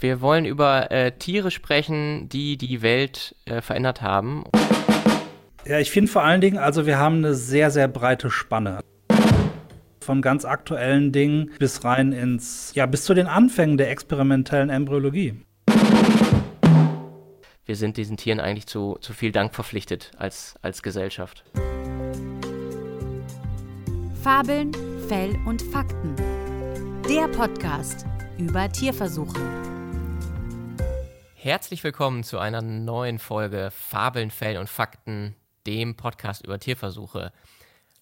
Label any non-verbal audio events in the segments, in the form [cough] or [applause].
Wir wollen über äh, Tiere sprechen, die die Welt äh, verändert haben. Ja, ich finde vor allen Dingen, also wir haben eine sehr, sehr breite Spanne. Von ganz aktuellen Dingen bis rein ins, ja, bis zu den Anfängen der experimentellen Embryologie. Wir sind diesen Tieren eigentlich zu, zu viel Dank verpflichtet als, als Gesellschaft. Fabeln, Fell und Fakten. Der Podcast über Tierversuche. Herzlich willkommen zu einer neuen Folge Fabeln, Fell und Fakten, dem Podcast über Tierversuche.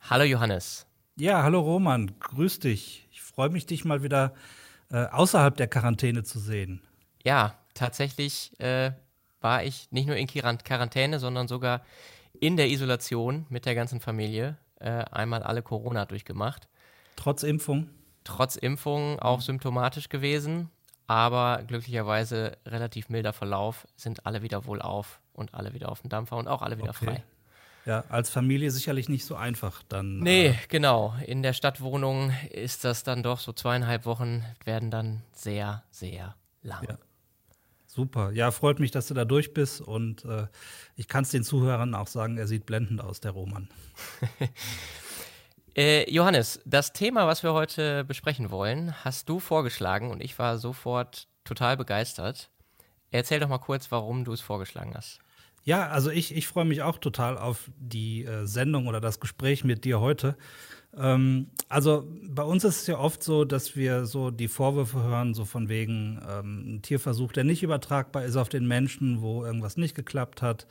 Hallo Johannes. Ja, hallo Roman, grüß dich. Ich freue mich, dich mal wieder äh, außerhalb der Quarantäne zu sehen. Ja, tatsächlich äh, war ich nicht nur in Quarantäne, sondern sogar in der Isolation mit der ganzen Familie. Äh, einmal alle Corona durchgemacht. Trotz Impfung? Trotz Impfung auch symptomatisch gewesen aber glücklicherweise relativ milder Verlauf, sind alle wieder wohlauf und alle wieder auf dem Dampfer und auch alle wieder okay. frei. Ja, als Familie sicherlich nicht so einfach dann. Nee, äh genau. In der Stadtwohnung ist das dann doch so zweieinhalb Wochen werden dann sehr, sehr lang. Ja. Super. Ja, freut mich, dass du da durch bist und äh, ich kann es den Zuhörern auch sagen, er sieht blendend aus, der Roman. [laughs] Äh, Johannes, das Thema, was wir heute besprechen wollen, hast du vorgeschlagen und ich war sofort total begeistert. Erzähl doch mal kurz, warum du es vorgeschlagen hast. Ja, also ich, ich freue mich auch total auf die äh, Sendung oder das Gespräch mit dir heute. Ähm, also bei uns ist es ja oft so, dass wir so die Vorwürfe hören, so von wegen ähm, ein Tierversuch, der nicht übertragbar ist auf den Menschen, wo irgendwas nicht geklappt hat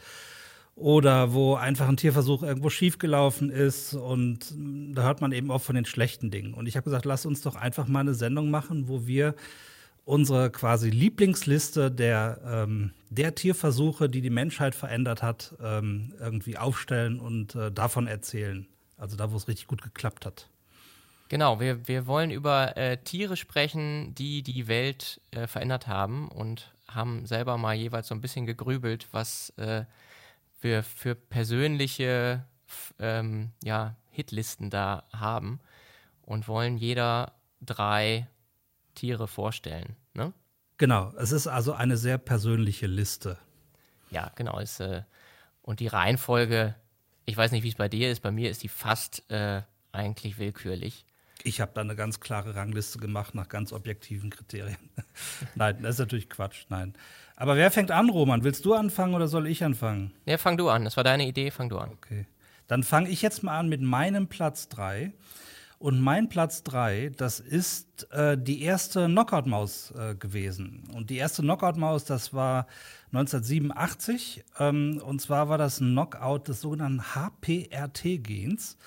oder wo einfach ein Tierversuch irgendwo schiefgelaufen ist und da hört man eben auch von den schlechten Dingen. Und ich habe gesagt, lass uns doch einfach mal eine Sendung machen, wo wir unsere quasi Lieblingsliste der, ähm, der Tierversuche, die die Menschheit verändert hat, ähm, irgendwie aufstellen und äh, davon erzählen. Also da, wo es richtig gut geklappt hat. Genau, wir, wir wollen über äh, Tiere sprechen, die die Welt äh, verändert haben und haben selber mal jeweils so ein bisschen gegrübelt, was wir für persönliche ähm, ja, Hitlisten da haben und wollen jeder drei Tiere vorstellen. Ne? Genau, es ist also eine sehr persönliche Liste. Ja, genau. Ist, äh, und die Reihenfolge, ich weiß nicht, wie es bei dir ist, bei mir ist die fast äh, eigentlich willkürlich. Ich habe da eine ganz klare Rangliste gemacht nach ganz objektiven Kriterien. [laughs] nein, das ist natürlich Quatsch, nein. Aber wer fängt an, Roman? Willst du anfangen oder soll ich anfangen? Ja, fang du an. Das war deine Idee, fang du an. Okay. Dann fange ich jetzt mal an mit meinem Platz 3. Und mein Platz 3, das ist äh, die erste Knockout-Maus äh, gewesen. Und die erste Knockout-Maus, das war 1987. Ähm, und zwar war das ein Knockout des sogenannten HPRT-Gens.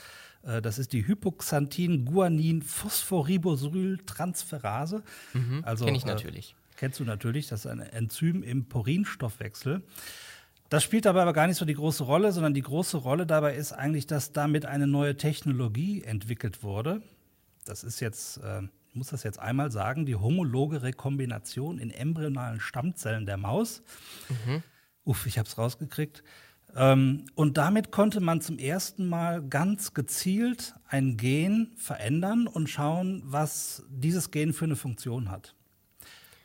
Äh, das ist die Hypoxanthin-Guanin-Phosphoribosyl-Transferase. Mhm, also, Kenne ich äh, natürlich. Äh, kennst du natürlich, das ist ein Enzym im Porinstoffwechsel. Das spielt dabei aber gar nicht so die große Rolle, sondern die große Rolle dabei ist eigentlich, dass damit eine neue Technologie entwickelt wurde. Das ist jetzt, äh, ich muss das jetzt einmal sagen, die homologe Rekombination in embryonalen Stammzellen der Maus. Mhm. Uff, ich habe es rausgekriegt. Ähm, und damit konnte man zum ersten Mal ganz gezielt ein Gen verändern und schauen, was dieses Gen für eine Funktion hat.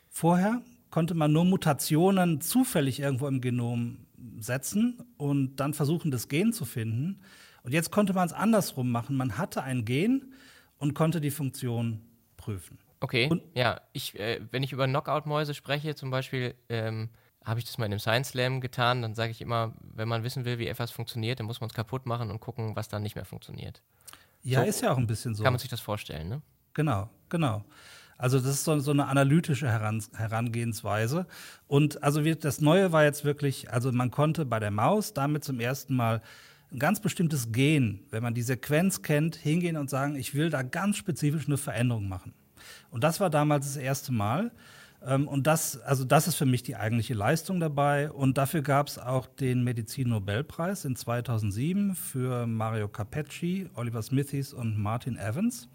Vorher konnte man nur Mutationen zufällig irgendwo im Genom setzen und dann versuchen, das Gen zu finden. Und jetzt konnte man es andersrum machen. Man hatte ein Gen und konnte die Funktion prüfen. Okay, und ja, ich, äh, wenn ich über Knockout-Mäuse spreche, zum Beispiel, ähm, habe ich das mal in einem Science Slam getan, dann sage ich immer, wenn man wissen will, wie etwas funktioniert, dann muss man es kaputt machen und gucken, was dann nicht mehr funktioniert. Ja, so, ist ja auch ein bisschen so. Kann man sich das vorstellen, ne? Genau, genau. Also das ist so, so eine analytische Heran Herangehensweise. Und also wir, das Neue war jetzt wirklich, also man konnte bei der Maus damit zum ersten Mal ein ganz bestimmtes Gen, wenn man die Sequenz kennt, hingehen und sagen, ich will da ganz spezifisch eine Veränderung machen. Und das war damals das erste Mal. Ähm, und das, also das ist für mich die eigentliche Leistung dabei. Und dafür gab es auch den Medizin-Nobelpreis in 2007 für Mario Capecci, Oliver Smithies und Martin Evans.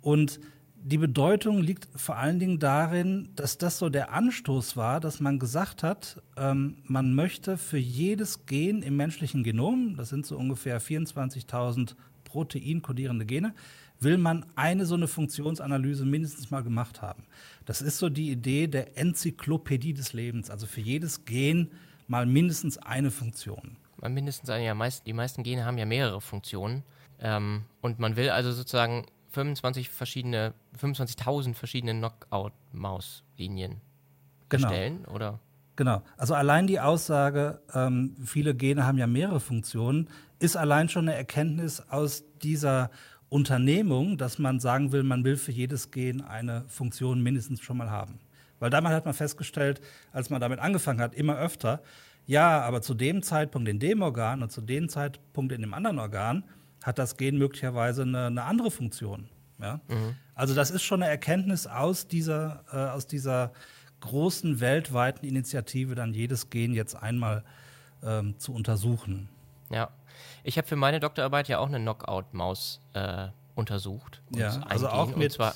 Und die Bedeutung liegt vor allen Dingen darin, dass das so der Anstoß war, dass man gesagt hat, ähm, man möchte für jedes Gen im menschlichen Genom, das sind so ungefähr 24.000 Protein kodierende Gene, will man eine so eine Funktionsanalyse mindestens mal gemacht haben. Das ist so die Idee der Enzyklopädie des Lebens, also für jedes Gen mal mindestens eine Funktion. Mal mindestens eine, ja, meist, die meisten Gene haben ja mehrere Funktionen. Ähm, und man will also sozusagen 25 verschiedene, 25.000 verschiedene Knockout-Mauslinien genau. erstellen, oder? Genau. Also allein die Aussage, ähm, viele Gene haben ja mehrere Funktionen, ist allein schon eine Erkenntnis aus dieser Unternehmung, dass man sagen will, man will für jedes Gen eine Funktion mindestens schon mal haben. Weil damals hat man festgestellt, als man damit angefangen hat, immer öfter, ja, aber zu dem Zeitpunkt in dem Organ und zu dem Zeitpunkt in dem anderen Organ hat das Gen möglicherweise eine, eine andere Funktion. Ja? Mhm. Also das ist schon eine Erkenntnis aus dieser, äh, aus dieser großen weltweiten Initiative, dann jedes Gen jetzt einmal ähm, zu untersuchen. Ja, ich habe für meine Doktorarbeit ja auch eine Knockout-Maus äh, untersucht. Ja, also auch mit. Zwar,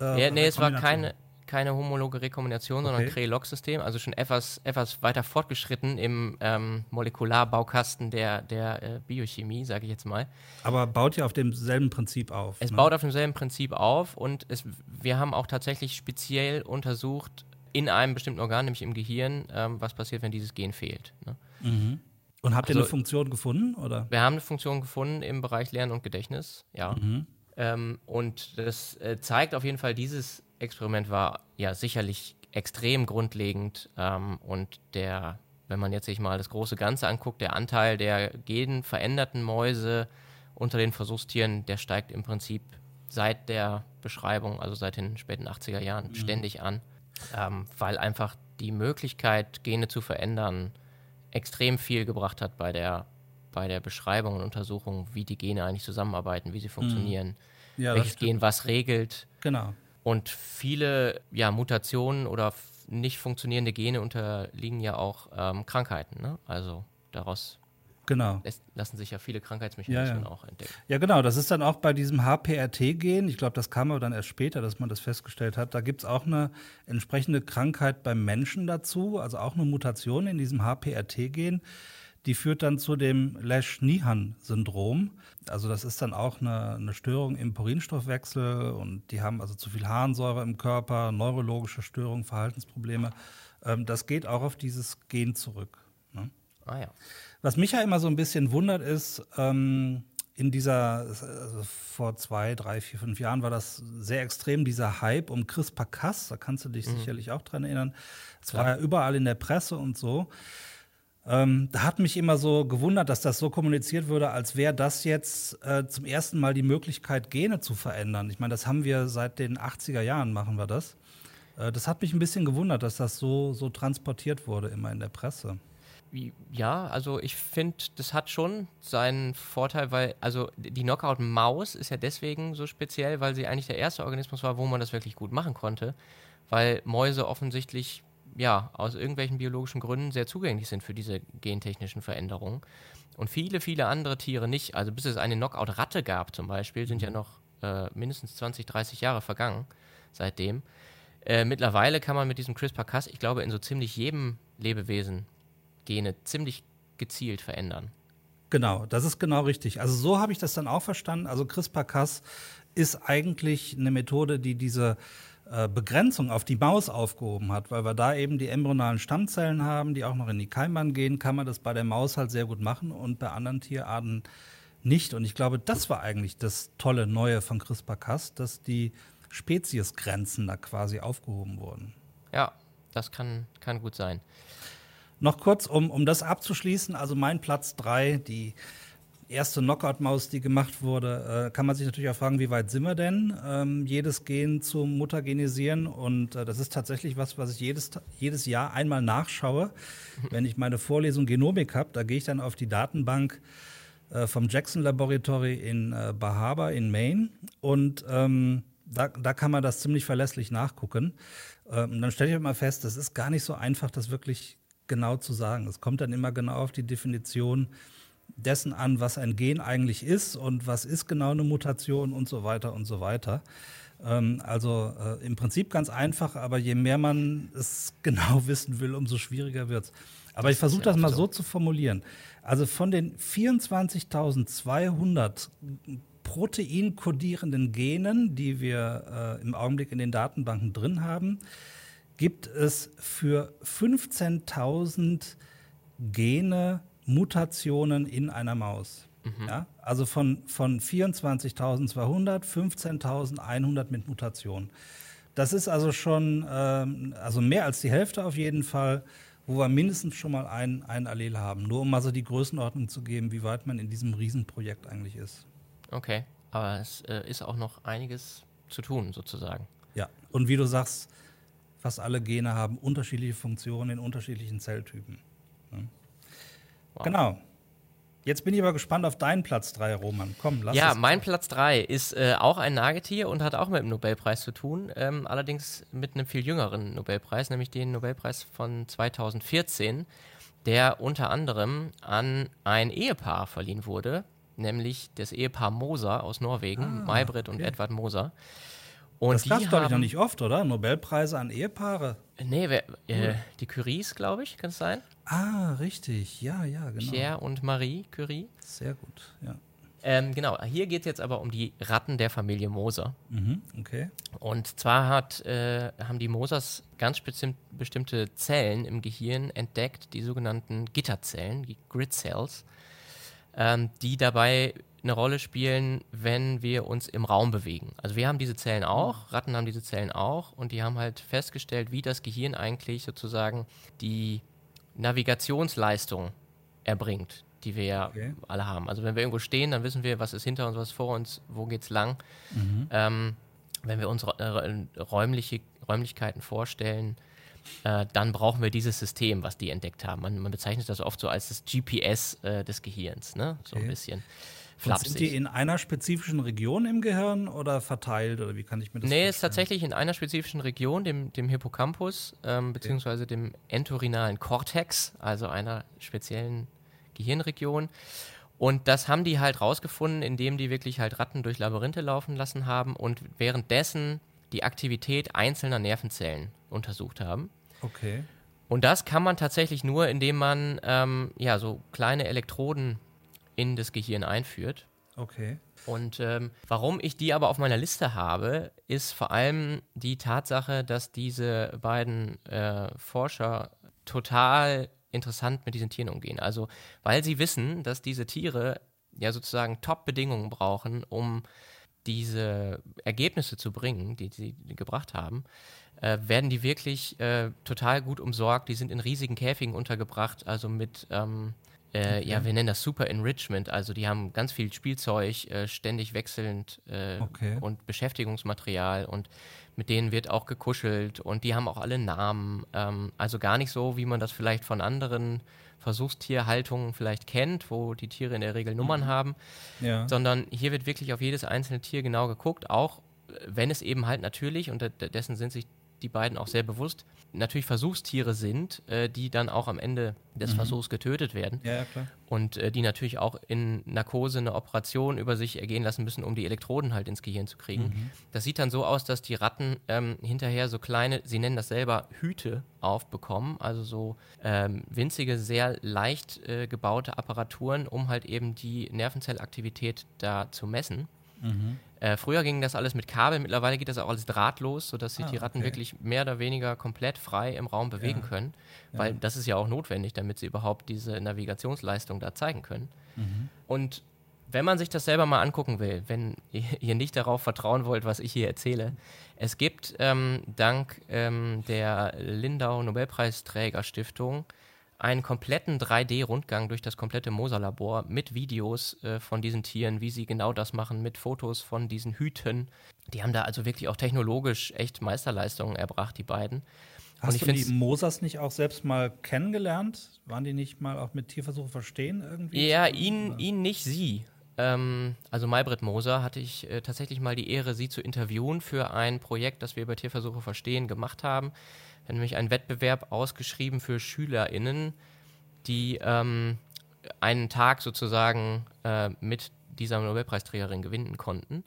äh, ja, nee, es war keine, keine homologe Rekombination, okay. sondern Cray-Log-System, also schon etwas, etwas weiter fortgeschritten im ähm, Molekularbaukasten der, der äh, Biochemie, sage ich jetzt mal. Aber baut ja auf demselben Prinzip auf. Es ne? baut auf demselben Prinzip auf und es, wir haben auch tatsächlich speziell untersucht in einem bestimmten Organ, nämlich im Gehirn, ähm, was passiert, wenn dieses Gen fehlt. Ne? Mhm. Und habt ihr also, eine Funktion gefunden? Oder? Wir haben eine Funktion gefunden im Bereich Lernen und Gedächtnis, ja. Mhm. Ähm, und das äh, zeigt auf jeden Fall, dieses Experiment war ja sicherlich extrem grundlegend ähm, und der, wenn man jetzt sich mal das große Ganze anguckt, der Anteil der genveränderten Mäuse unter den Versuchstieren, der steigt im Prinzip seit der Beschreibung, also seit den späten 80er Jahren, mhm. ständig an, ähm, weil einfach die Möglichkeit, Gene zu verändern, extrem viel gebracht hat bei der, bei der Beschreibung und Untersuchung, wie die Gene eigentlich zusammenarbeiten, wie sie mhm. funktionieren, ja, welches Gen was regelt. Genau. Und viele ja, Mutationen oder nicht funktionierende Gene unterliegen ja auch ähm, Krankheiten. Ne? Also daraus Genau. Lässt, lassen sich ja viele Krankheitsmechanismen ja, ja. auch entdecken. Ja, genau. Das ist dann auch bei diesem HPRT-Gen, ich glaube, das kam aber dann erst später, dass man das festgestellt hat. Da gibt es auch eine entsprechende Krankheit beim Menschen dazu, also auch eine Mutation in diesem HPRT-Gen. Die führt dann zu dem Lesch-Nihan-Syndrom. Also das ist dann auch eine, eine, Störung im Purinstoffwechsel und die haben also zu viel Harnsäure im Körper, neurologische Störungen, Verhaltensprobleme. Ähm, das geht auch auf dieses Gen zurück. Ne? Ah ja. Was mich ja immer so ein bisschen wundert ist, ähm, in dieser, also vor zwei, drei, vier, fünf Jahren war das sehr extrem, dieser Hype um CRISPR-Cas, da kannst du dich mhm. sicherlich auch dran erinnern. Es war ja überall in der Presse und so. Ähm, da hat mich immer so gewundert, dass das so kommuniziert würde, als wäre das jetzt äh, zum ersten Mal die Möglichkeit, Gene zu verändern. Ich meine, das haben wir seit den 80er Jahren, machen wir das. Äh, das hat mich ein bisschen gewundert, dass das so, so transportiert wurde, immer in der Presse. Ja, also ich finde, das hat schon seinen Vorteil, weil, also die Knockout-Maus ist ja deswegen so speziell, weil sie eigentlich der erste Organismus war, wo man das wirklich gut machen konnte, weil Mäuse offensichtlich ja, aus irgendwelchen biologischen Gründen sehr zugänglich sind für diese gentechnischen Veränderungen. Und viele, viele andere Tiere nicht. Also bis es eine Knockout-Ratte gab zum Beispiel, sind ja mhm. noch äh, mindestens 20, 30 Jahre vergangen seitdem. Äh, mittlerweile kann man mit diesem CRISPR-Cas, ich glaube, in so ziemlich jedem Lebewesen Gene ziemlich gezielt verändern. Genau, das ist genau richtig. Also so habe ich das dann auch verstanden. Also CRISPR-Cas ist eigentlich eine Methode, die diese äh, Begrenzung auf die Maus aufgehoben hat, weil wir da eben die embryonalen Stammzellen haben, die auch noch in die Keimbahn gehen, kann man das bei der Maus halt sehr gut machen und bei anderen Tierarten nicht. Und ich glaube, das war eigentlich das tolle Neue von CRISPR-Cas, dass die Speziesgrenzen da quasi aufgehoben wurden. Ja, das kann, kann gut sein. Noch kurz, um, um das abzuschließen, also mein Platz 3, die erste Knockout-Maus, die gemacht wurde, äh, kann man sich natürlich auch fragen, wie weit sind wir denn, ähm, jedes Gen zu mutagenisieren. Und äh, das ist tatsächlich was, was ich jedes, jedes Jahr einmal nachschaue. Wenn ich meine Vorlesung Genomik habe, da gehe ich dann auf die Datenbank äh, vom Jackson Laboratory in äh, Bahaba in Maine. Und ähm, da, da kann man das ziemlich verlässlich nachgucken. Ähm, dann stelle ich mal fest, das ist gar nicht so einfach, das wirklich genau zu sagen. Es kommt dann immer genau auf die Definition dessen an, was ein Gen eigentlich ist und was ist genau eine Mutation und so weiter und so weiter. Ähm, also äh, im Prinzip ganz einfach, aber je mehr man es [laughs] genau wissen will, umso schwieriger wird es. Aber ich versuche das mal so zu formulieren. Also von den 24.200 proteinkodierenden Genen, die wir äh, im Augenblick in den Datenbanken drin haben, gibt es für 15.000 Gene Mutationen in einer Maus. Mhm. Ja? Also von, von 24.200, 15.100 mit Mutationen. Das ist also schon ähm, also mehr als die Hälfte auf jeden Fall, wo wir mindestens schon mal ein, ein Allel haben. Nur um mal so die Größenordnung zu geben, wie weit man in diesem Riesenprojekt eigentlich ist. Okay, aber es äh, ist auch noch einiges zu tun, sozusagen. Ja, und wie du sagst, fast alle Gene haben unterschiedliche Funktionen in unterschiedlichen Zelltypen. Ja. Wow. Genau. Jetzt bin ich aber gespannt auf deinen Platz 3, Roman. Komm, lass Ja, mein Platz 3 ist äh, auch ein Nagetier und hat auch mit dem Nobelpreis zu tun, ähm, allerdings mit einem viel jüngeren Nobelpreis, nämlich den Nobelpreis von 2014, der unter anderem an ein Ehepaar verliehen wurde, nämlich das Ehepaar Moser aus Norwegen, ah, Maybrit und okay. Edward Moser. Und das gab es, glaube ich, noch nicht oft, oder? Nobelpreise an Ehepaare. Nee, wer, äh, die Curies, glaube ich, kann es sein? Ah, richtig. Ja, ja, genau. Pierre und Marie Curie. Sehr gut, ja. Ähm, genau, hier geht es jetzt aber um die Ratten der Familie Moser. Mhm, okay. Und zwar hat, äh, haben die Mosers ganz bestimmte Zellen im Gehirn entdeckt, die sogenannten Gitterzellen, die Grid Cells, ähm, die dabei eine Rolle spielen, wenn wir uns im Raum bewegen. Also wir haben diese Zellen auch, Ratten haben diese Zellen auch und die haben halt festgestellt, wie das Gehirn eigentlich sozusagen die Navigationsleistung erbringt, die wir ja okay. alle haben. Also wenn wir irgendwo stehen, dann wissen wir, was ist hinter uns, was ist vor uns, wo geht's lang. Mhm. Ähm, wenn wir uns äh, räumliche Räumlichkeiten vorstellen, äh, dann brauchen wir dieses System, was die entdeckt haben. Man, man bezeichnet das oft so als das GPS äh, des Gehirns, ne? So okay. ein bisschen flapsig. sind die in einer spezifischen Region im Gehirn oder verteilt oder wie kann ich mir das nee, vorstellen? Nee, ist tatsächlich in einer spezifischen Region, dem, dem Hippocampus, ähm, beziehungsweise okay. dem entorhinalen Cortex, also einer speziellen Gehirnregion. Und das haben die halt rausgefunden, indem die wirklich halt Ratten durch Labyrinthe laufen lassen haben und währenddessen die Aktivität einzelner Nervenzellen untersucht haben. Okay. Und das kann man tatsächlich nur, indem man ähm, ja so kleine Elektroden in das Gehirn einführt. Okay. Und ähm, warum ich die aber auf meiner Liste habe, ist vor allem die Tatsache, dass diese beiden äh, Forscher total interessant mit diesen Tieren umgehen. Also, weil sie wissen, dass diese Tiere ja sozusagen Top-Bedingungen brauchen, um diese Ergebnisse zu bringen, die sie gebracht haben, äh, werden die wirklich äh, total gut umsorgt. Die sind in riesigen Käfigen untergebracht, also mit ähm, äh, okay. Ja, wir nennen das Super Enrichment. Also die haben ganz viel Spielzeug, äh, ständig wechselnd äh, okay. und Beschäftigungsmaterial und mit denen wird auch gekuschelt und die haben auch alle Namen. Ähm, also gar nicht so, wie man das vielleicht von anderen Versuchstierhaltungen vielleicht kennt, wo die Tiere in der Regel Nummern mhm. haben, ja. sondern hier wird wirklich auf jedes einzelne Tier genau geguckt, auch wenn es eben halt natürlich, und dessen sind sich die beiden auch sehr bewusst, natürlich Versuchstiere sind, äh, die dann auch am Ende des mhm. Versuchs getötet werden. Ja, klar. Und äh, die natürlich auch in Narkose eine Operation über sich ergehen lassen müssen, um die Elektroden halt ins Gehirn zu kriegen. Mhm. Das sieht dann so aus, dass die Ratten ähm, hinterher so kleine, sie nennen das selber Hüte aufbekommen, also so ähm, winzige, sehr leicht äh, gebaute Apparaturen, um halt eben die Nervenzellaktivität da zu messen. Mhm. Äh, früher ging das alles mit Kabel, mittlerweile geht das auch alles drahtlos, sodass sich ah, die Ratten okay. wirklich mehr oder weniger komplett frei im Raum bewegen ja. können, weil ja. das ist ja auch notwendig, damit sie überhaupt diese Navigationsleistung da zeigen können. Mhm. Und wenn man sich das selber mal angucken will, wenn [laughs] ihr nicht darauf vertrauen wollt, was ich hier erzähle, es gibt ähm, dank ähm, der Lindau Nobelpreisträger Stiftung einen kompletten 3D-Rundgang durch das komplette Moser-Labor mit Videos äh, von diesen Tieren, wie sie genau das machen, mit Fotos von diesen Hüten. Die haben da also wirklich auch technologisch echt Meisterleistungen erbracht, die beiden. Hast du die Mosers nicht auch selbst mal kennengelernt? Waren die nicht mal auch mit Tierversuche verstehen irgendwie? Ja, ihn, ihn nicht sie. Ähm, also Maybrit Moser hatte ich äh, tatsächlich mal die Ehre, sie zu interviewen für ein Projekt, das wir bei Tierversuche verstehen gemacht haben nämlich einen Wettbewerb ausgeschrieben für SchülerInnen, die ähm, einen Tag sozusagen äh, mit dieser Nobelpreisträgerin gewinnen konnten.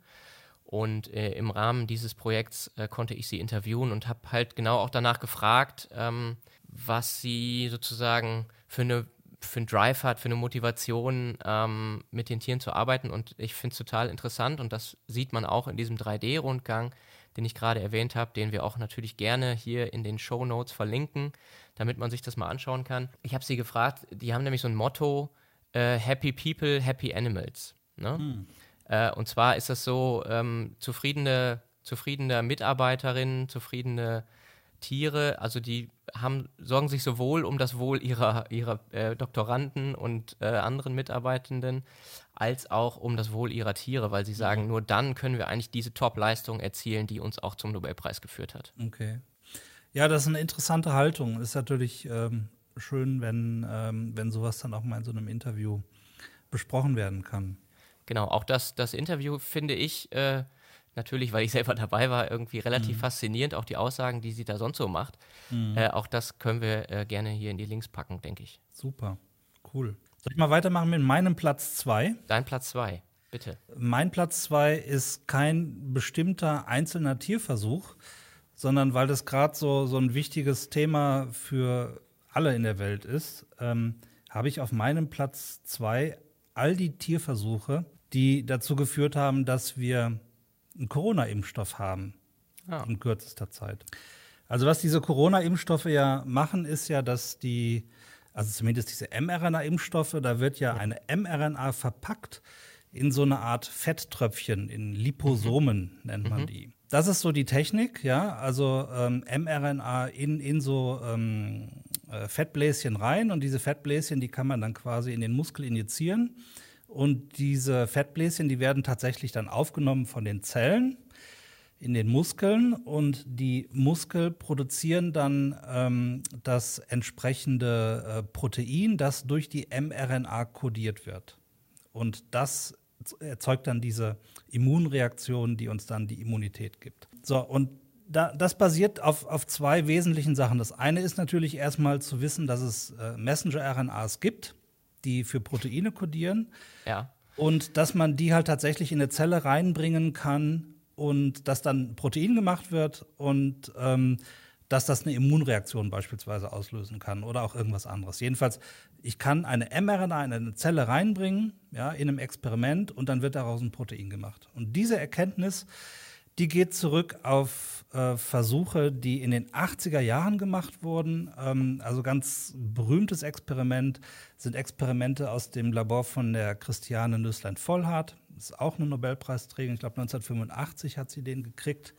Und äh, im Rahmen dieses Projekts äh, konnte ich sie interviewen und habe halt genau auch danach gefragt, ähm, was sie sozusagen für eine für einen Drive hat, für eine Motivation, ähm, mit den Tieren zu arbeiten. Und ich finde es total interessant und das sieht man auch in diesem 3D-Rundgang, den ich gerade erwähnt habe, den wir auch natürlich gerne hier in den Show Notes verlinken, damit man sich das mal anschauen kann. Ich habe sie gefragt, die haben nämlich so ein Motto, äh, Happy People, Happy Animals. Ne? Hm. Äh, und zwar ist das so, ähm, zufriedene, zufriedene Mitarbeiterinnen, zufriedene Tiere, also die haben, sorgen sich sowohl um das Wohl ihrer, ihrer äh, Doktoranden und äh, anderen Mitarbeitenden, als auch um das Wohl ihrer Tiere, weil sie sagen, mhm. nur dann können wir eigentlich diese Top-Leistung erzielen, die uns auch zum Nobelpreis geführt hat. Okay. Ja, das ist eine interessante Haltung. Ist natürlich ähm, schön, wenn, ähm, wenn sowas dann auch mal in so einem Interview besprochen werden kann. Genau, auch das, das Interview finde ich äh, natürlich, weil ich selber dabei war, irgendwie relativ mhm. faszinierend, auch die Aussagen, die sie da sonst so macht. Mhm. Äh, auch das können wir äh, gerne hier in die Links packen, denke ich. Super, cool. Soll ich mal weitermachen mit meinem Platz 2? Dein Platz 2, bitte. Mein Platz 2 ist kein bestimmter einzelner Tierversuch, sondern weil das gerade so, so ein wichtiges Thema für alle in der Welt ist, ähm, habe ich auf meinem Platz 2 all die Tierversuche, die dazu geführt haben, dass wir einen Corona-Impfstoff haben ja. in kürzester Zeit. Also was diese Corona-Impfstoffe ja machen, ist ja, dass die, also zumindest diese mRNA-Impfstoffe, da wird ja eine mRNA verpackt in so eine Art Fetttröpfchen, in Liposomen mhm. nennt man mhm. die. Das ist so die Technik, ja, also ähm, mRNA in, in so ähm, äh, Fettbläschen rein und diese Fettbläschen, die kann man dann quasi in den Muskel injizieren. Und diese Fettbläschen, die werden tatsächlich dann aufgenommen von den Zellen in den Muskeln und die Muskel produzieren dann ähm, das entsprechende äh, Protein, das durch die mRNA kodiert wird. Und das erzeugt dann diese Immunreaktion, die uns dann die Immunität gibt. So, und da, das basiert auf, auf zwei wesentlichen Sachen. Das eine ist natürlich erstmal zu wissen, dass es äh, Messenger-RNAs gibt die für Proteine kodieren. Ja. Und dass man die halt tatsächlich in eine Zelle reinbringen kann und dass dann Protein gemacht wird und ähm, dass das eine Immunreaktion beispielsweise auslösen kann oder auch irgendwas anderes. Jedenfalls, ich kann eine mRNA in eine Zelle reinbringen, ja, in einem Experiment und dann wird daraus ein Protein gemacht. Und diese Erkenntnis, die geht zurück auf äh, Versuche, die in den 80er Jahren gemacht wurden. Ähm, also ganz berühmtes Experiment sind Experimente aus dem Labor von der Christiane Nüsslein-Vollhardt. Das ist auch eine Nobelpreisträgerin. Ich glaube, 1985 hat sie den gekriegt,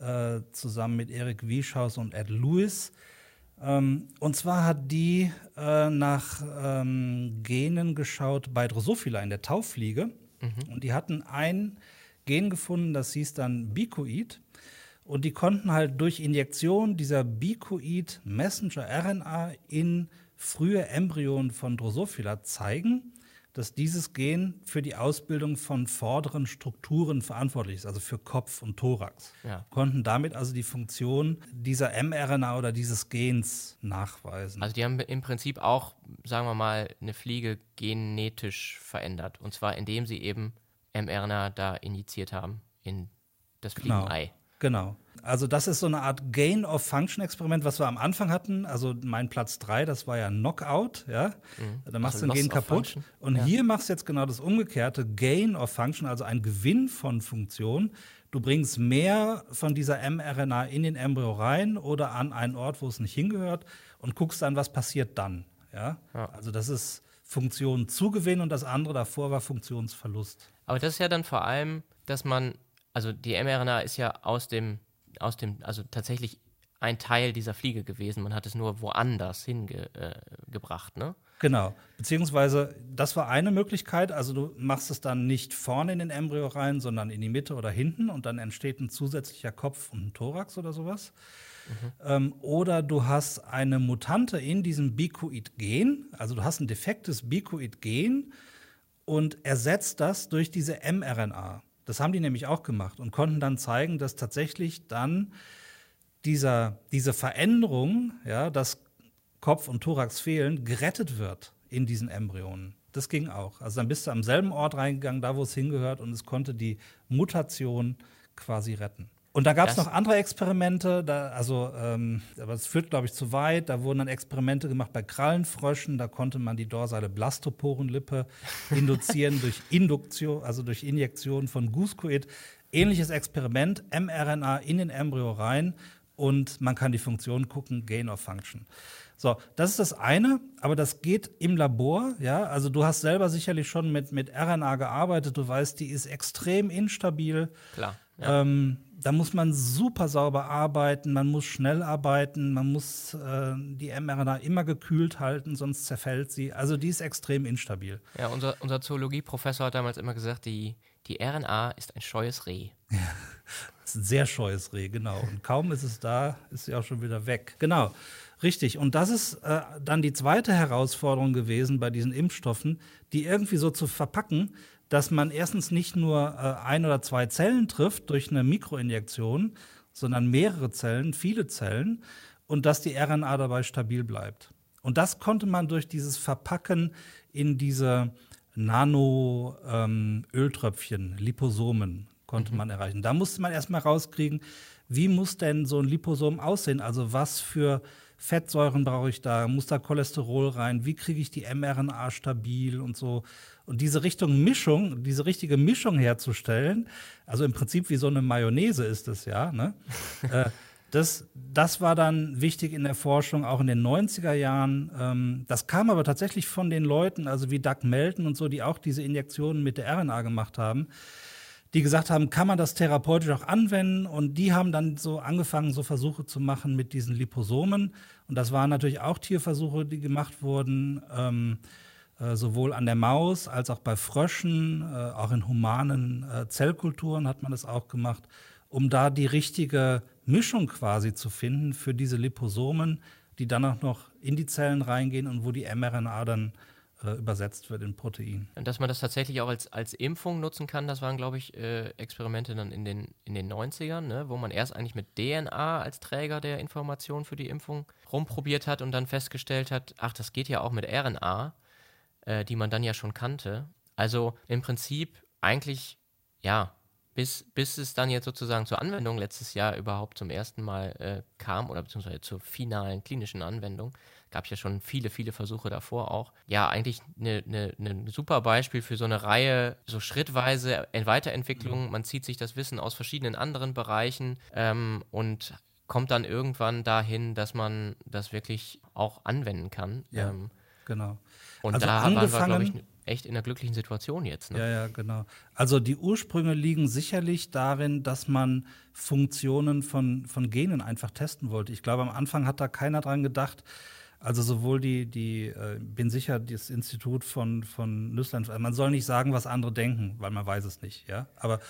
äh, zusammen mit Eric Wieschaus und Ed Lewis. Ähm, und zwar hat die äh, nach ähm, Genen geschaut bei Drosophila in der Taufliege. Mhm. Und die hatten ein Gen gefunden, das hieß dann Bicoid. Und die konnten halt durch Injektion dieser Bicoid Messenger RNA in frühe Embryonen von Drosophila zeigen, dass dieses Gen für die Ausbildung von vorderen Strukturen verantwortlich ist, also für Kopf und Thorax. Ja. Konnten damit also die Funktion dieser mRNA oder dieses Gens nachweisen. Also die haben im Prinzip auch, sagen wir mal, eine Fliege genetisch verändert. Und zwar indem sie eben mRNA da injiziert haben in das Fliegenei. Genau. Genau. Also das ist so eine Art Gain-of-Function-Experiment, was wir am Anfang hatten. Also mein Platz 3, das war ja Knockout, ja. Mhm. Da machst also du ein Gen kaputt. Function. Und ja. hier machst du jetzt genau das umgekehrte, Gain-of-Function, also ein Gewinn von Funktion. Du bringst mehr von dieser mRNA in den Embryo rein oder an einen Ort, wo es nicht hingehört und guckst dann, was passiert dann. Ja? ja. Also das ist Funktion Zugewinn und das andere davor war Funktionsverlust. Aber das ist ja dann vor allem, dass man, also die mRNA ist ja aus dem, aus dem, also tatsächlich ein Teil dieser Fliege gewesen. Man hat es nur woanders hingebracht, äh, ne? Genau. Beziehungsweise, das war eine Möglichkeit. Also, du machst es dann nicht vorne in den Embryo rein, sondern in die Mitte oder hinten und dann entsteht ein zusätzlicher Kopf und ein Thorax oder sowas. Mhm. Ähm, oder du hast eine Mutante in diesem Bicoid-Gen, also du hast ein defektes Bicoid-Gen und ersetzt das durch diese mRNA. Das haben die nämlich auch gemacht und konnten dann zeigen, dass tatsächlich dann dieser, diese Veränderung, ja, dass Kopf und Thorax fehlen, gerettet wird in diesen Embryonen. Das ging auch. Also dann bist du am selben Ort reingegangen, da wo es hingehört, und es konnte die Mutation quasi retten. Und da gab es noch andere Experimente, da, also, ähm, aber es führt, glaube ich, zu weit. Da wurden dann Experimente gemacht bei Krallenfröschen. Da konnte man die dorsale Blastoporenlippe [laughs] induzieren durch Induktion, also durch Injektion von Guscoid. Ähnliches Experiment, mRNA in den Embryo rein und man kann die Funktion gucken, Gain of Function. So, das ist das eine, aber das geht im Labor, ja. Also du hast selber sicherlich schon mit, mit RNA gearbeitet, du weißt, die ist extrem instabil. Klar. Ja. Ähm, da muss man super sauber arbeiten, man muss schnell arbeiten, man muss äh, die mRNA immer gekühlt halten, sonst zerfällt sie. Also die ist extrem instabil. Ja, unser, unser Zoologieprofessor hat damals immer gesagt, die, die RNA ist ein scheues Reh. Ja, [laughs] ist ein sehr scheues Reh, genau. Und kaum ist es da, ist sie auch schon wieder weg. Genau. Richtig. Und das ist äh, dann die zweite Herausforderung gewesen bei diesen Impfstoffen, die irgendwie so zu verpacken, dass man erstens nicht nur äh, ein oder zwei Zellen trifft durch eine Mikroinjektion, sondern mehrere Zellen, viele Zellen und dass die RNA dabei stabil bleibt. Und das konnte man durch dieses Verpacken in diese Nano-Öltröpfchen, ähm, Liposomen, konnte mhm. man erreichen. Da musste man erstmal rauskriegen, wie muss denn so ein Liposom aussehen? Also was für Fettsäuren brauche ich da? Muss da Cholesterol rein? Wie kriege ich die mRNA stabil und so? Und diese Richtung Mischung, diese richtige Mischung herzustellen, also im Prinzip wie so eine Mayonnaise ist es ja, ne? [laughs] äh, das, das war dann wichtig in der Forschung, auch in den 90er Jahren. Ähm, das kam aber tatsächlich von den Leuten, also wie Doug Melton und so, die auch diese Injektionen mit der RNA gemacht haben die gesagt haben, kann man das therapeutisch auch anwenden? Und die haben dann so angefangen, so Versuche zu machen mit diesen Liposomen. Und das waren natürlich auch Tierversuche, die gemacht wurden, ähm, äh, sowohl an der Maus als auch bei Fröschen, äh, auch in humanen äh, Zellkulturen hat man das auch gemacht, um da die richtige Mischung quasi zu finden für diese Liposomen, die dann auch noch in die Zellen reingehen und wo die mRNA dann äh, übersetzt wird in Protein. Und dass man das tatsächlich auch als, als Impfung nutzen kann, das waren, glaube ich, äh, Experimente dann in den, in den 90ern, ne, wo man erst eigentlich mit DNA als Träger der Information für die Impfung rumprobiert hat und dann festgestellt hat, ach, das geht ja auch mit RNA, äh, die man dann ja schon kannte. Also im Prinzip eigentlich, ja, bis, bis es dann jetzt sozusagen zur Anwendung letztes Jahr überhaupt zum ersten Mal äh, kam oder beziehungsweise zur finalen klinischen Anwendung, gab ja schon viele, viele Versuche davor auch. Ja, eigentlich ein ne, ne super Beispiel für so eine Reihe, so schrittweise Weiterentwicklung. Mhm. Man zieht sich das Wissen aus verschiedenen anderen Bereichen ähm, und kommt dann irgendwann dahin, dass man das wirklich auch anwenden kann. Ja, ähm, genau. Und also da waren wir, glaube ich, echt in einer glücklichen Situation jetzt. Ne? Ja, ja, genau. Also die Ursprünge liegen sicherlich darin, dass man Funktionen von, von Genen einfach testen wollte. Ich glaube, am Anfang hat da keiner dran gedacht, also sowohl die, die äh, bin sicher, das Institut von, von Nüssland, man soll nicht sagen, was andere denken, weil man weiß es nicht, ja. Aber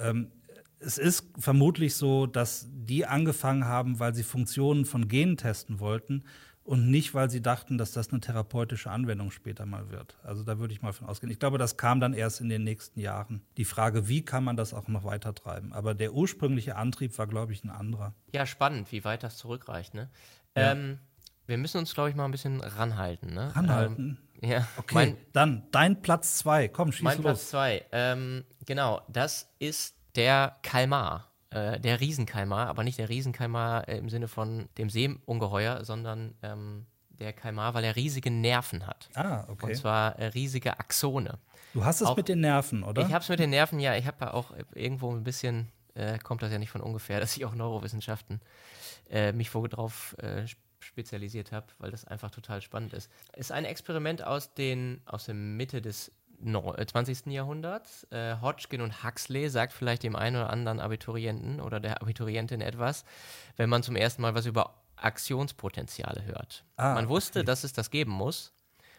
ähm, es ist vermutlich so, dass die angefangen haben, weil sie Funktionen von Genen testen wollten und nicht, weil sie dachten, dass das eine therapeutische Anwendung später mal wird. Also da würde ich mal von ausgehen. Ich glaube, das kam dann erst in den nächsten Jahren. Die Frage, wie kann man das auch noch weiter treiben? Aber der ursprüngliche Antrieb war, glaube ich, ein anderer. Ja, spannend, wie weit das zurückreicht. Ne? Ja. Ähm, wir müssen uns, glaube ich, mal ein bisschen ranhalten. Ne? Ranhalten? Ähm, ja. Okay, mein, dann dein Platz zwei. Komm, schieß mein los. Mein Platz zwei. Ähm, genau, das ist der Kalmar. Äh, der Riesenkalmar, aber nicht der Riesenkalmar äh, im Sinne von dem Seeungeheuer, sondern ähm, der Kalmar, weil er riesige Nerven hat. Ah, okay. Und zwar äh, riesige Axone. Du hast es auch, mit den Nerven, oder? Ich habe es mit den Nerven, ja. Ich habe ja auch irgendwo ein bisschen, äh, kommt das ja nicht von ungefähr, [laughs] dass ich auch Neurowissenschaften äh, mich vor drauf äh, spezialisiert habe, weil das einfach total spannend ist. Ist ein Experiment aus, den, aus der Mitte des 20. Äh, Jahrhunderts. Äh, Hodgkin und Huxley sagt vielleicht dem einen oder anderen Abiturienten oder der Abiturientin etwas, wenn man zum ersten Mal was über Aktionspotenziale hört. Ah, man wusste, okay. dass es das geben muss.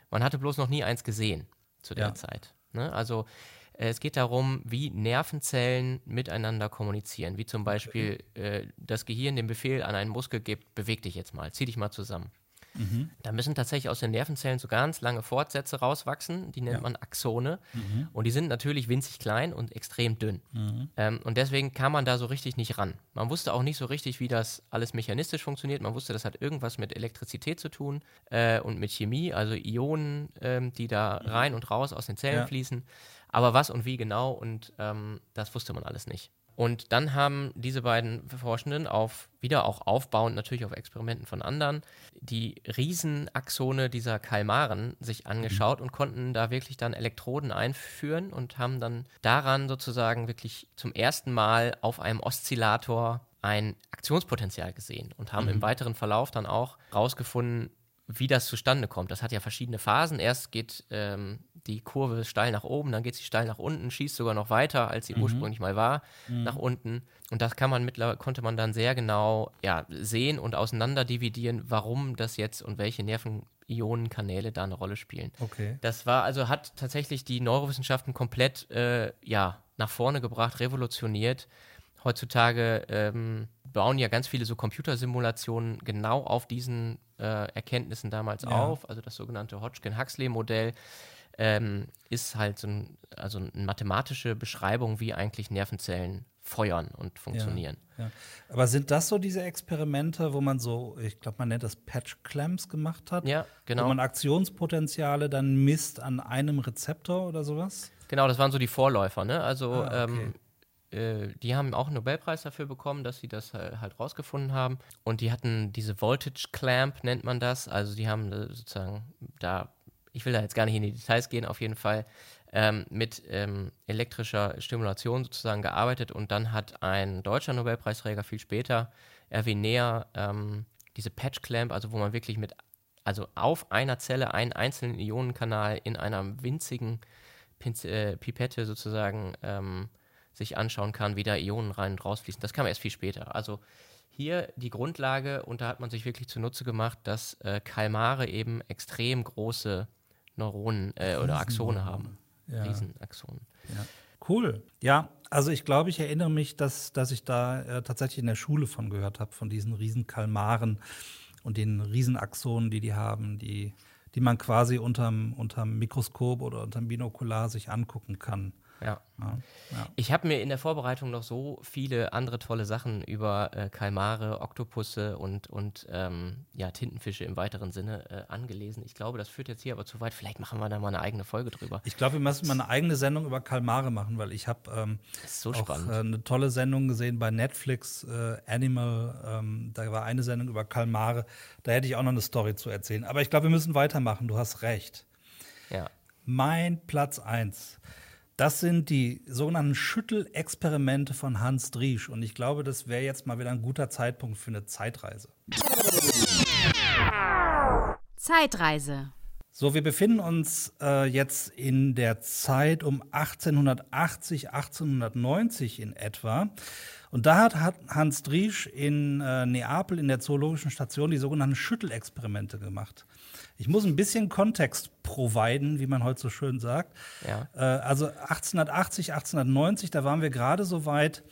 Man hatte bloß noch nie eins gesehen zu der ja. Zeit. Ne? Also es geht darum, wie Nervenzellen miteinander kommunizieren. Wie zum Beispiel äh, das Gehirn den Befehl an einen Muskel gibt, beweg dich jetzt mal, zieh dich mal zusammen. Mhm. Da müssen tatsächlich aus den Nervenzellen so ganz lange Fortsätze rauswachsen, die nennt ja. man Axone. Mhm. Und die sind natürlich winzig klein und extrem dünn. Mhm. Ähm, und deswegen kam man da so richtig nicht ran. Man wusste auch nicht so richtig, wie das alles mechanistisch funktioniert. Man wusste, das hat irgendwas mit Elektrizität zu tun äh, und mit Chemie, also Ionen, ähm, die da rein und raus aus den Zellen ja. fließen. Aber was und wie genau und ähm, das wusste man alles nicht. Und dann haben diese beiden Forschenden auf, wieder auch aufbauend natürlich auf Experimenten von anderen, die Riesenaxone dieser Kalmaren sich angeschaut mhm. und konnten da wirklich dann Elektroden einführen und haben dann daran sozusagen wirklich zum ersten Mal auf einem Oszillator ein Aktionspotenzial gesehen und haben mhm. im weiteren Verlauf dann auch rausgefunden, wie das zustande kommt. Das hat ja verschiedene Phasen. Erst geht ähm, die Kurve steil nach oben, dann geht sie steil nach unten, schießt sogar noch weiter, als sie mhm. ursprünglich mal war, mhm. nach unten. Und das kann man mittlerweile, konnte man dann sehr genau ja, sehen und auseinander dividieren, warum das jetzt und welche Nervenionenkanäle da eine Rolle spielen. Okay. Das war also, hat tatsächlich die Neurowissenschaften komplett äh, ja, nach vorne gebracht, revolutioniert. Heutzutage ähm, bauen ja ganz viele so Computersimulationen genau auf diesen Erkenntnissen damals ja. auf, also das sogenannte Hodgkin-Huxley-Modell. Ähm, ist halt so ein, also eine mathematische Beschreibung, wie eigentlich Nervenzellen feuern und funktionieren. Ja, ja. Aber sind das so diese Experimente, wo man so, ich glaube, man nennt das Patch Clamps gemacht hat? Ja, genau. Wo man Aktionspotenziale dann misst an einem Rezeptor oder sowas? Genau, das waren so die Vorläufer, ne? Also ah, okay. ähm, äh, die haben auch einen Nobelpreis dafür bekommen, dass sie das halt rausgefunden haben. Und die hatten diese Voltage Clamp, nennt man das. Also die haben äh, sozusagen da, ich will da jetzt gar nicht in die Details gehen, auf jeden Fall ähm, mit ähm, elektrischer Stimulation sozusagen gearbeitet. Und dann hat ein deutscher Nobelpreisträger viel später, Erwin Näher, ähm, diese Patch Clamp, also wo man wirklich mit, also auf einer Zelle einen einzelnen Ionenkanal in einer winzigen Pinz äh, Pipette sozusagen ähm, sich anschauen kann, wie da Ionen rein und rausfließen. Das kam erst viel später. Also hier die Grundlage, und da hat man sich wirklich zunutze gemacht, dass äh, Kalmare eben extrem große Neuronen äh, oder Axone haben. Ja. Riesenaxonen. Ja. Cool. Ja, also ich glaube, ich erinnere mich, dass, dass ich da äh, tatsächlich in der Schule von gehört habe, von diesen Riesenkalmaren und den Riesenaxonen, die die haben, die, die man quasi unterm, unterm Mikroskop oder unterm Binokular sich angucken kann. Ja. ja. Ich habe mir in der Vorbereitung noch so viele andere tolle Sachen über äh, Kalmare, Oktopusse und, und ähm, ja, Tintenfische im weiteren Sinne äh, angelesen. Ich glaube, das führt jetzt hier aber zu weit. Vielleicht machen wir da mal eine eigene Folge drüber. Ich glaube, wir müssen mal eine eigene Sendung über Kalmare machen, weil ich habe ähm, so auch äh, eine tolle Sendung gesehen bei Netflix, äh, Animal. Ähm, da war eine Sendung über Kalmare. Da hätte ich auch noch eine Story zu erzählen. Aber ich glaube, wir müssen weitermachen. Du hast recht. Ja. Mein Platz 1 das sind die sogenannten Schüttelexperimente von Hans Driesch. Und ich glaube, das wäre jetzt mal wieder ein guter Zeitpunkt für eine Zeitreise. Zeitreise. So, wir befinden uns äh, jetzt in der Zeit um 1880, 1890 in etwa. Und da hat Hans Driesch in äh, Neapel in der Zoologischen Station die sogenannten Schüttelexperimente gemacht. Ich muss ein bisschen Kontext providen, wie man heute so schön sagt. Ja. Äh, also 1880, 1890, da waren wir gerade so weit,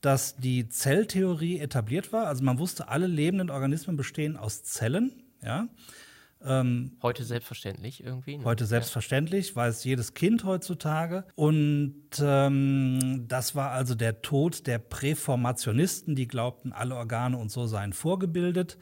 dass die Zelltheorie etabliert war. Also man wusste, alle lebenden Organismen bestehen aus Zellen. Ja. Ähm, heute selbstverständlich irgendwie. Ne? Heute selbstverständlich, weiß jedes Kind heutzutage. Und ähm, das war also der Tod der Präformationisten, die glaubten, alle Organe und so seien vorgebildet.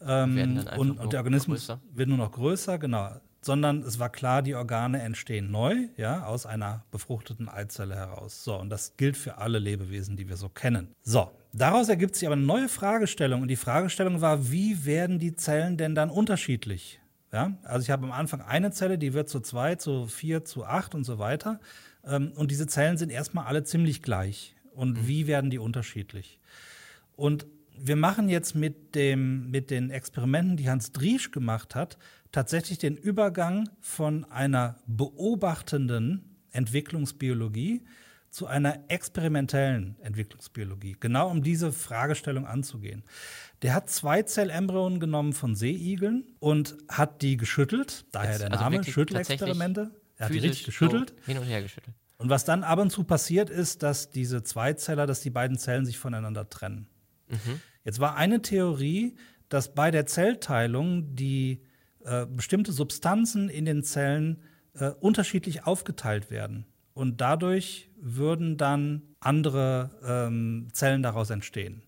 Ähm, und, und der Organismus größer. wird nur noch größer, genau. Sondern es war klar, die Organe entstehen neu, ja, aus einer befruchteten Eizelle heraus. So, und das gilt für alle Lebewesen, die wir so kennen. So, daraus ergibt sich aber eine neue Fragestellung. Und die Fragestellung war, wie werden die Zellen denn dann unterschiedlich? Ja, also ich habe am Anfang eine Zelle, die wird zu zwei, zu vier, zu acht und so weiter. Ähm, und diese Zellen sind erstmal alle ziemlich gleich. Und mhm. wie werden die unterschiedlich? Und wir machen jetzt mit, dem, mit den Experimenten, die Hans Driesch gemacht hat, tatsächlich den Übergang von einer beobachtenden Entwicklungsbiologie zu einer experimentellen Entwicklungsbiologie, genau um diese Fragestellung anzugehen. Der hat zwei Zellembryonen genommen von Seeigeln und hat die geschüttelt, daher der also Name, Schüttelexperimente. Er hat die richtig geschüttelt. hin und her geschüttelt. Und was dann ab und zu passiert ist, dass diese Zweizeller, dass die beiden Zellen sich voneinander trennen. Mhm. Jetzt war eine Theorie, dass bei der Zellteilung die äh, bestimmte Substanzen in den Zellen äh, unterschiedlich aufgeteilt werden. Und dadurch würden dann andere ähm, Zellen daraus entstehen.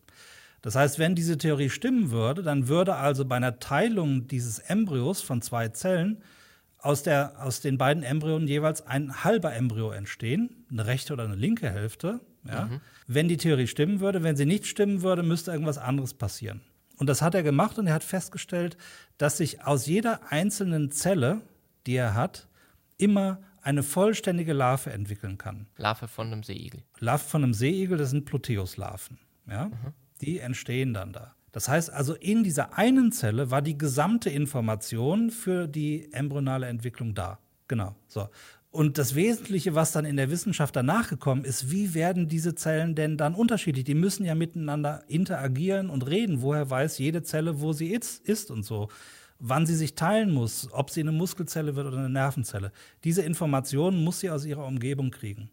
Das heißt, wenn diese Theorie stimmen würde, dann würde also bei einer Teilung dieses Embryos von zwei Zellen aus, der, aus den beiden Embryonen jeweils ein halber Embryo entstehen, eine rechte oder eine linke Hälfte. Ja? Mhm. Wenn die Theorie stimmen würde, wenn sie nicht stimmen würde, müsste irgendwas anderes passieren. Und das hat er gemacht und er hat festgestellt, dass sich aus jeder einzelnen Zelle, die er hat, immer eine vollständige Larve entwickeln kann. Larve von einem Seeigel. Larve von einem Seeigel, das sind Proteuslarven. Ja? Mhm. Die entstehen dann da. Das heißt also, in dieser einen Zelle war die gesamte Information für die embryonale Entwicklung da. Genau. So. Und das Wesentliche, was dann in der Wissenschaft danach gekommen ist, wie werden diese Zellen denn dann unterschiedlich? Die müssen ja miteinander interagieren und reden. Woher weiß jede Zelle, wo sie ist, und so? Wann sie sich teilen muss, ob sie eine Muskelzelle wird oder eine Nervenzelle. Diese Informationen muss sie aus ihrer Umgebung kriegen.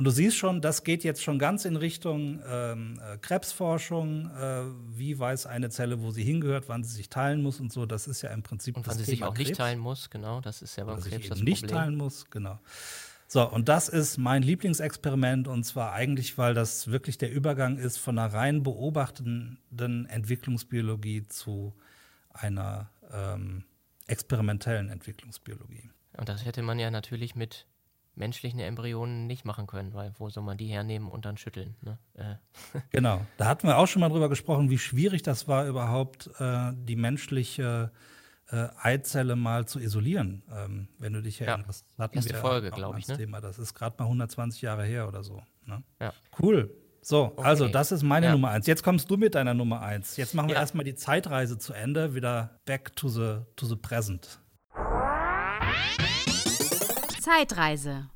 Und du siehst schon, das geht jetzt schon ganz in Richtung ähm, äh, Krebsforschung. Äh, wie weiß eine Zelle, wo sie hingehört, wann sie sich teilen muss und so. Das ist ja im Prinzip und das wann sie Thema sich auch Krebs. nicht teilen muss, genau. Das ist ja beim Krebs das eben nicht Problem. teilen muss, genau. So, und das ist mein Lieblingsexperiment und zwar eigentlich, weil das wirklich der Übergang ist von einer rein beobachtenden Entwicklungsbiologie zu einer ähm, experimentellen Entwicklungsbiologie. Und das hätte man ja natürlich mit menschlichen Embryonen nicht machen können, weil wo soll man die hernehmen und dann schütteln? Ne? Äh. [laughs] Genau, da hatten wir auch schon mal drüber gesprochen, wie schwierig das war, überhaupt äh, die menschliche äh, Eizelle mal zu isolieren. Ähm, wenn du dich Ja, erinnerst, hatten erste wir Folge, auch glaub als ich, ne? Thema. Das ist gerade mal 120 Jahre her oder so. Ne? Ja. Cool. So, Okay. also das ist meine Ja. Nummer eins. Jetzt kommst du mit deiner Nummer eins. Jetzt machen wir Ja. erstmal die Zeitreise zu Ende, wieder back to the, to the present. Zeitreise.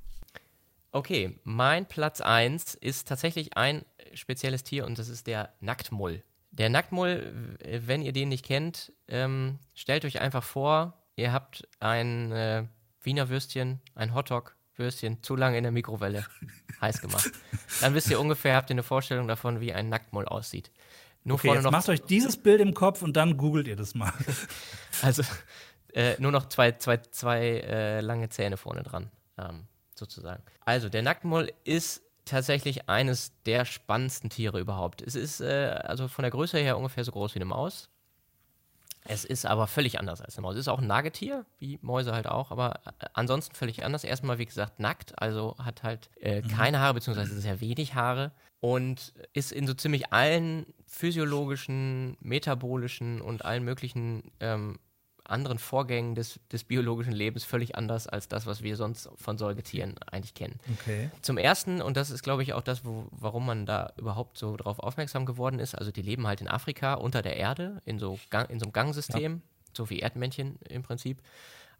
Okay, mein Platz 1 ist tatsächlich ein spezielles Tier und das ist der Nacktmull. Der Nacktmull, wenn ihr den nicht kennt, ähm, stellt euch einfach vor, ihr habt ein äh, Wiener Würstchen, ein Hotdog-Würstchen zu lange in der Mikrowelle [laughs] heiß gemacht. Dann wisst ihr ungefähr, habt ihr eine Vorstellung davon, wie ein Nacktmull aussieht. Nur Okay, vorne jetzt noch macht euch dieses Bild im Kopf und dann googelt ihr das mal. [laughs] Also äh, nur noch zwei, zwei, zwei äh, lange Zähne vorne dran, ähm, sozusagen. Also der Nacktmull ist tatsächlich eines der spannendsten Tiere überhaupt. Es ist äh, also von der Größe her ungefähr so groß wie eine Maus. Es ist aber völlig anders als eine Maus. Es ist auch ein Nagetier, wie Mäuse halt auch, aber äh, ansonsten völlig anders. Erstmal, wie gesagt, nackt, also hat halt äh, keine Haare, beziehungsweise sehr wenig Haare und ist in so ziemlich allen physiologischen, metabolischen und allen möglichen ähm, anderen Vorgängen des, des biologischen Lebens völlig anders als das, was wir sonst von Säugetieren eigentlich kennen. Okay. Zum ersten, und das ist, glaube ich, auch das, wo, warum man da überhaupt so drauf aufmerksam geworden ist, also die leben halt in Afrika unter der Erde, in so, Gang, in so einem Gangsystem, so wie Erdmännchen im Prinzip,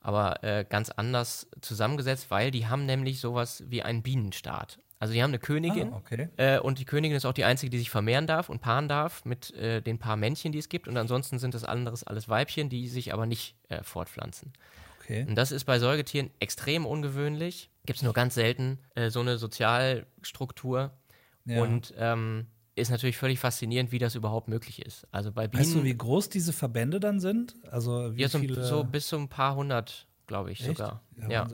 aber äh, ganz anders zusammengesetzt, weil die haben nämlich sowas wie einen Bienenstaat. Also die haben eine Königin Ah, okay. äh, und die Königin ist auch die einzige, die sich vermehren darf und paaren darf mit äh, den paar Männchen, die es gibt. Und ansonsten sind das anderes alles Weibchen, die sich aber nicht äh, fortpflanzen. Okay. Und das ist bei Säugetieren extrem ungewöhnlich. Gibt es nur ganz selten äh, so eine Sozialstruktur. Ja. Und ähm, ist natürlich völlig faszinierend, wie das überhaupt möglich ist. Also bei Bienen, Weißt du, wie groß diese Verbände dann sind? Also wie ja, so, viele? so bis zu ein paar hundert, glaube ich Echt? sogar. Ja, Ja.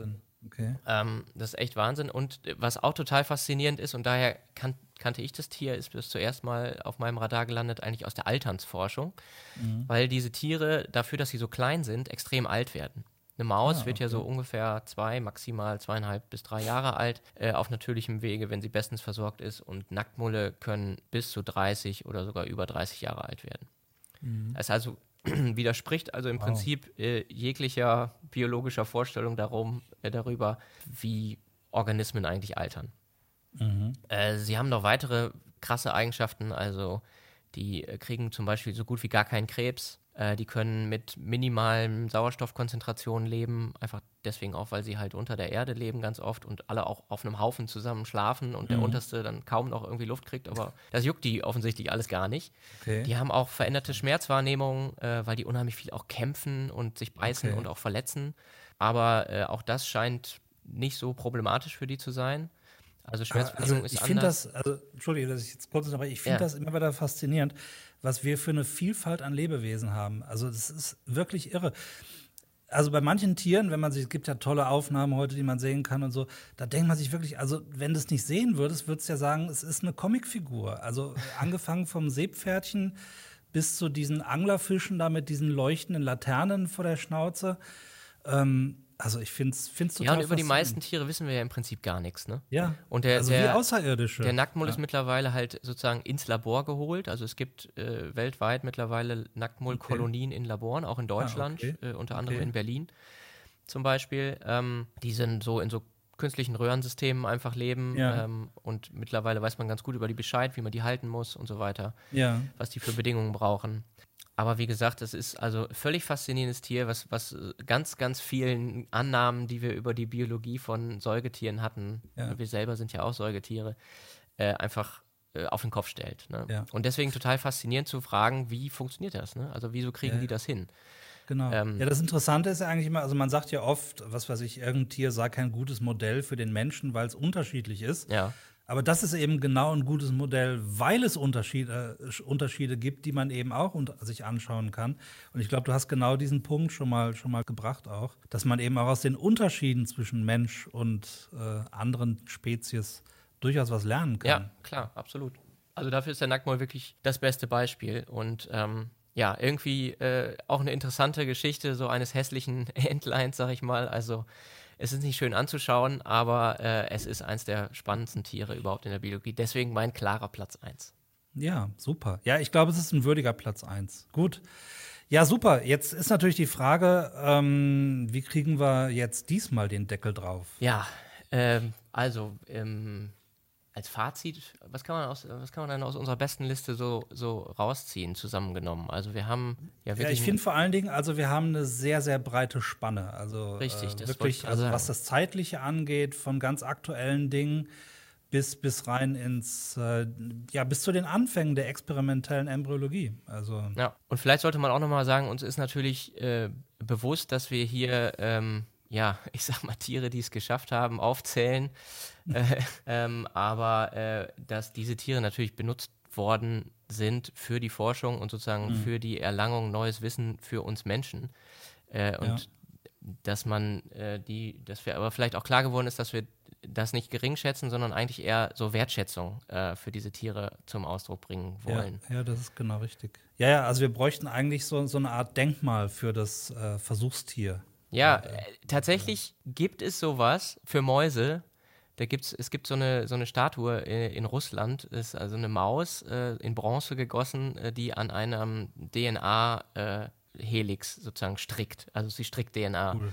Okay. Ähm, das ist echt Wahnsinn. Und äh, was auch total faszinierend ist, und daher kan kannte ich das Tier, ist bis zuerst mal auf meinem Radar gelandet, eigentlich aus der Alternsforschung, Mhm. weil diese Tiere dafür, dass sie so klein sind, extrem alt werden. Eine Maus Ah, wird ja so okay. ungefähr zwei, maximal zweieinhalb bis drei Jahre alt, äh, auf natürlichem Wege, wenn sie bestens versorgt ist. Und Nacktmulle können bis zu 30 oder sogar über 30 Jahre alt werden. Es also [clears throat] widerspricht also im. Wow. Prinzip äh, jeglicher biologischer Vorstellung darum, äh, darüber, wie Organismen eigentlich altern. Mhm. Äh, sie haben noch weitere krasse Eigenschaften, also die äh, kriegen zum Beispiel so gut wie gar keinen Krebs. Äh, die können mit minimalen Sauerstoffkonzentrationen leben, einfach deswegen auch, weil sie halt unter der Erde leben ganz oft und alle auch auf einem Haufen zusammen schlafen und der Mhm. unterste dann kaum noch irgendwie Luft kriegt, aber das juckt die offensichtlich alles gar nicht. Okay. Die haben auch veränderte Schmerzwahrnehmung, äh, weil die unheimlich viel auch kämpfen und sich beißen Okay. und auch verletzen. Aber äh, auch das scheint nicht so problematisch für die zu sein. Also Schmerzbewegung also ist ich finde das, also Entschuldige, dass ich jetzt kurz aber ich finde Ja. das immer wieder faszinierend, was wir für eine Vielfalt an Lebewesen haben. Also das ist wirklich irre. Also bei manchen Tieren, wenn man sich, es gibt ja tolle Aufnahmen heute, die man sehen kann und so, da denkt man sich wirklich, also wenn du es nicht sehen würdest, würdest du ja sagen, es ist eine Comicfigur. Also [laughs] angefangen vom Seepferdchen bis zu diesen Anglerfischen da mit diesen leuchtenden Laternen vor der Schnauze. Ähm, also ich finde es total Ja, und über die meisten Tiere wissen wir ja im Prinzip gar nichts, ne? Ja, Und der, also wie der, Außerirdische. Der Nacktmull ist mittlerweile halt sozusagen ins Labor geholt. Also es gibt äh, weltweit mittlerweile Nacktmullkolonien in Laboren, auch in Deutschland, Ah, okay. äh, unter anderem Okay. in Berlin zum Beispiel. Ähm, die sind so in so künstlichen Röhrensystemen einfach leben. Ja. Ähm, und mittlerweile weiß man ganz gut über die Bescheid, wie man die halten muss und so weiter, ja. was die für Bedingungen brauchen. Aber wie gesagt, es ist also völlig faszinierendes Tier, was, was äh, ganz, ganz vielen Annahmen, die wir über die Biologie von Säugetieren hatten, Ja. wir selber sind ja auch Säugetiere, äh, einfach äh, auf den Kopf stellt. Ne? Ja. Und deswegen total faszinierend zu fragen, wie funktioniert das? Ne? Also wieso kriegen Ja, die das hin? Genau. Ähm, ja, das Interessante ist ja eigentlich immer, also man sagt ja oft, was weiß ich, irgendein Tier sei kein gutes Modell für den Menschen, weil es unterschiedlich ist. Ja, Aber das ist eben genau ein gutes Modell, weil es Unterschiede, äh, Unterschiede gibt, die man eben auch sich anschauen kann. Und ich glaube, du hast genau diesen Punkt schon mal, schon mal gebracht auch, dass man eben auch aus den Unterschieden zwischen Mensch und äh, anderen Spezies durchaus was lernen kann. ja, klar, absolut. Also dafür ist der Nacktmull wirklich das beste Beispiel. Und ähm, ja, irgendwie äh, auch eine interessante Geschichte so eines hässlichen [laughs] Entleins, sag ich mal. Also es ist nicht schön anzuschauen, aber äh, es ist eins der spannendsten Tiere überhaupt in der Biologie. Deswegen mein klarer Platz 1. Ja, super. Ja, ich glaube, es ist ein würdiger Platz 1. Gut. Ja, super. Jetzt ist natürlich die Frage, ähm, wie kriegen wir jetzt diesmal den Deckel drauf? Ja, ähm, also ähm, als Fazit, was kann man aus, was kann man dann aus unserer besten Liste so, so rausziehen, zusammengenommen? Also wir haben ja Ja, wirklich. ich finde vor allen Dingen, also wir haben eine sehr, sehr breite Spanne. Also Richtig, äh, wirklich, also sagen. was das Zeitliche angeht, von ganz aktuellen Dingen bis, bis rein ins, äh, ja, bis zu den Anfängen der experimentellen Embryologie. Also Ja, und vielleicht sollte man auch nochmal sagen, uns ist natürlich äh, bewusst, dass wir hier, ähm, ja, [laughs] ich sag mal, Tiere, die es geschafft haben, aufzählen. äh, ähm, aber äh, dass diese Tiere natürlich benutzt worden sind für die Forschung und sozusagen Mhm. für die Erlangung neues Wissen für uns Menschen. Äh, und Ja. dass man äh, die, dass wir aber vielleicht auch klar geworden ist, dass wir das nicht gering schätzen, sondern eigentlich eher so Wertschätzung äh, für diese Tiere zum Ausdruck bringen wollen. Ja, ja, das ist genau richtig. Ja, ja, also wir bräuchten eigentlich so, so eine Art Denkmal für das äh, Versuchstier. Ja, äh, tatsächlich gibt es sowas für Mäuse. Da gibt's, es gibt so eine, so eine Statue äh, in Russland, ist also eine Maus äh, in Bronze gegossen, äh, die an einem DNA-Helix sozusagen strickt. Also sie strickt DNA. Cool.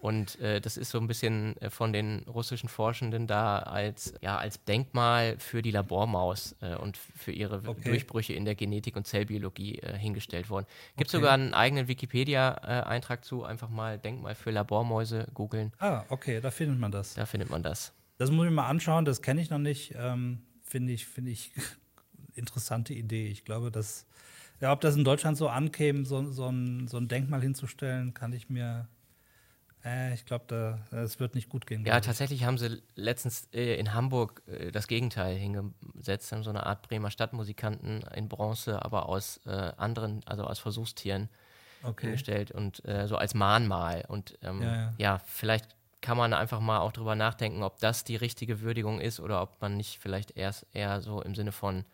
Und äh, das ist so ein bisschen äh, von den russischen Forschenden da als, ja, als Denkmal für die Labormaus äh, und für ihre Okay. Durchbrüche in der Genetik und Zellbiologie äh, hingestellt worden. Gibt Okay. sogar einen eigenen Wikipedia-Eintrag zu, einfach mal Denkmal für Labormäuse googeln. Ah, okay, da findet man das. Da findet man das. Das muss ich mir mal anschauen, das kenne ich noch nicht. Ähm, Finde ich, finde ich [laughs] interessante Idee. Ich glaube, dass, ja, ob das in Deutschland so ankäme, so, so, ein, so ein Denkmal hinzustellen, kann ich mir, äh, ich glaube, da, das wird nicht gut gehen. Ja, tatsächlich haben sie letztens äh, in Hamburg äh, das Gegenteil hingesetzt, haben so eine Art Bremer Stadtmusikanten in Bronze, aber aus äh, anderen, also aus Versuchstieren Okay. hingestellt und äh, so als Mahnmal. Und ähm, Ja, ja, ja. vielleicht kann man einfach mal auch drüber nachdenken, ob das die richtige Würdigung ist oder ob man nicht vielleicht erst eher so im Sinne von,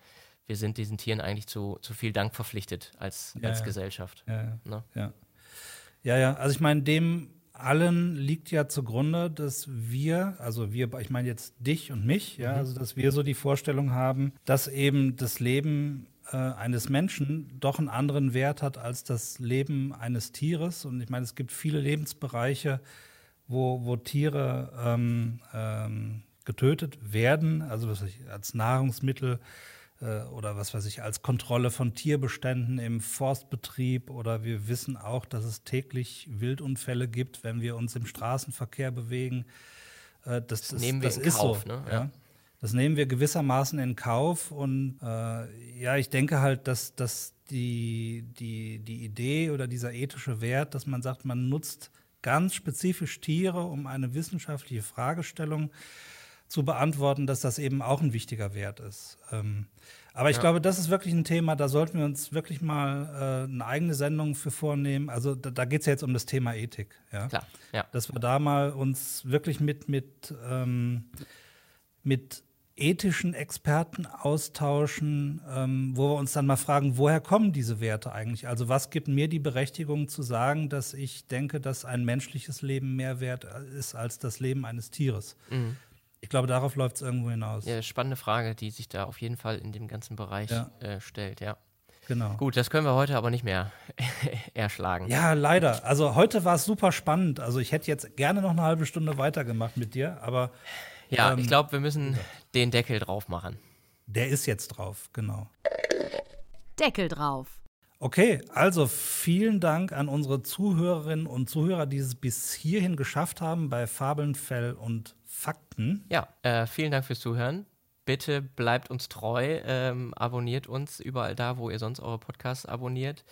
wir sind diesen Tieren eigentlich zu, zu viel Dank verpflichtet als, Ja, als ja. Gesellschaft. Ja, ja. Ne? Ja, ja. Also ich meine, dem allen liegt ja zugrunde, dass wir, also wir, ich meine jetzt dich und mich, ja, also dass wir so die Vorstellung haben, dass eben das Leben äh, eines Menschen doch einen anderen Wert hat als das Leben eines Tieres. Und ich meine, es gibt viele Lebensbereiche, wo, wo Tiere ähm, ähm, getötet werden, also was ich, als Nahrungsmittel oder was weiß ich, als Kontrolle von Tierbeständen im Forstbetrieb oder wir wissen auch, dass es täglich Wildunfälle gibt, wenn wir uns im Straßenverkehr bewegen. Äh, das, das, nehmen wir das in ist Kauf, so. ne? Ja. Ja. Das nehmen wir gewissermaßen in Kauf und äh, ja, ich denke halt, dass, dass die, die, die Idee oder dieser ethische Wert, dass man sagt, man nutzt ganz spezifisch Tiere, um eine wissenschaftliche Fragestellung zu beantworten, dass das eben auch ein wichtiger Wert ist. Ähm, aber ich Ja. glaube, das ist wirklich ein Thema, da sollten wir uns wirklich mal äh, eine eigene Sendung für vornehmen. Also da, da geht es ja jetzt um das Thema Ethik. Ja? Klar, ja. Dass wir da mal uns wirklich mit, mit, ähm, mit ethischen Experten austauschen, ähm, wo wir uns dann mal fragen, woher kommen diese Werte eigentlich? Also was gibt mir die Berechtigung zu sagen, dass ich denke, dass ein menschliches Leben mehr wert ist als das Leben eines Tieres? Mhm. Ich glaube, darauf läuft es irgendwo hinaus. Ja, spannende Frage, die sich da auf jeden Fall in dem ganzen Bereich Ja. äh, stellt, ja. Genau. Gut, das können wir heute aber nicht mehr [laughs] erschlagen. Ja, leider. Also heute war es super spannend. Also ich hätte jetzt gerne noch eine halbe Stunde weitergemacht mit dir, aber Ja, Ähm, ich glaube, wir müssen den Deckel drauf machen. der ist jetzt drauf, genau. Deckel drauf. Okay, also vielen Dank an unsere Zuhörerinnen und Zuhörer, die es bis hierhin geschafft haben bei Fabeln, Fell und Fakten. Ja, äh, vielen Dank fürs Zuhören. Bitte bleibt uns treu, ähm, abonniert uns überall da, wo ihr sonst eure Podcasts abonniert.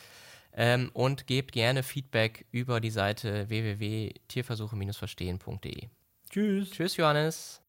Ähm, und gebt gerne Feedback über die Seite www.tierversuche-verstehen.de. Tschüss. Tschüss, Johannes.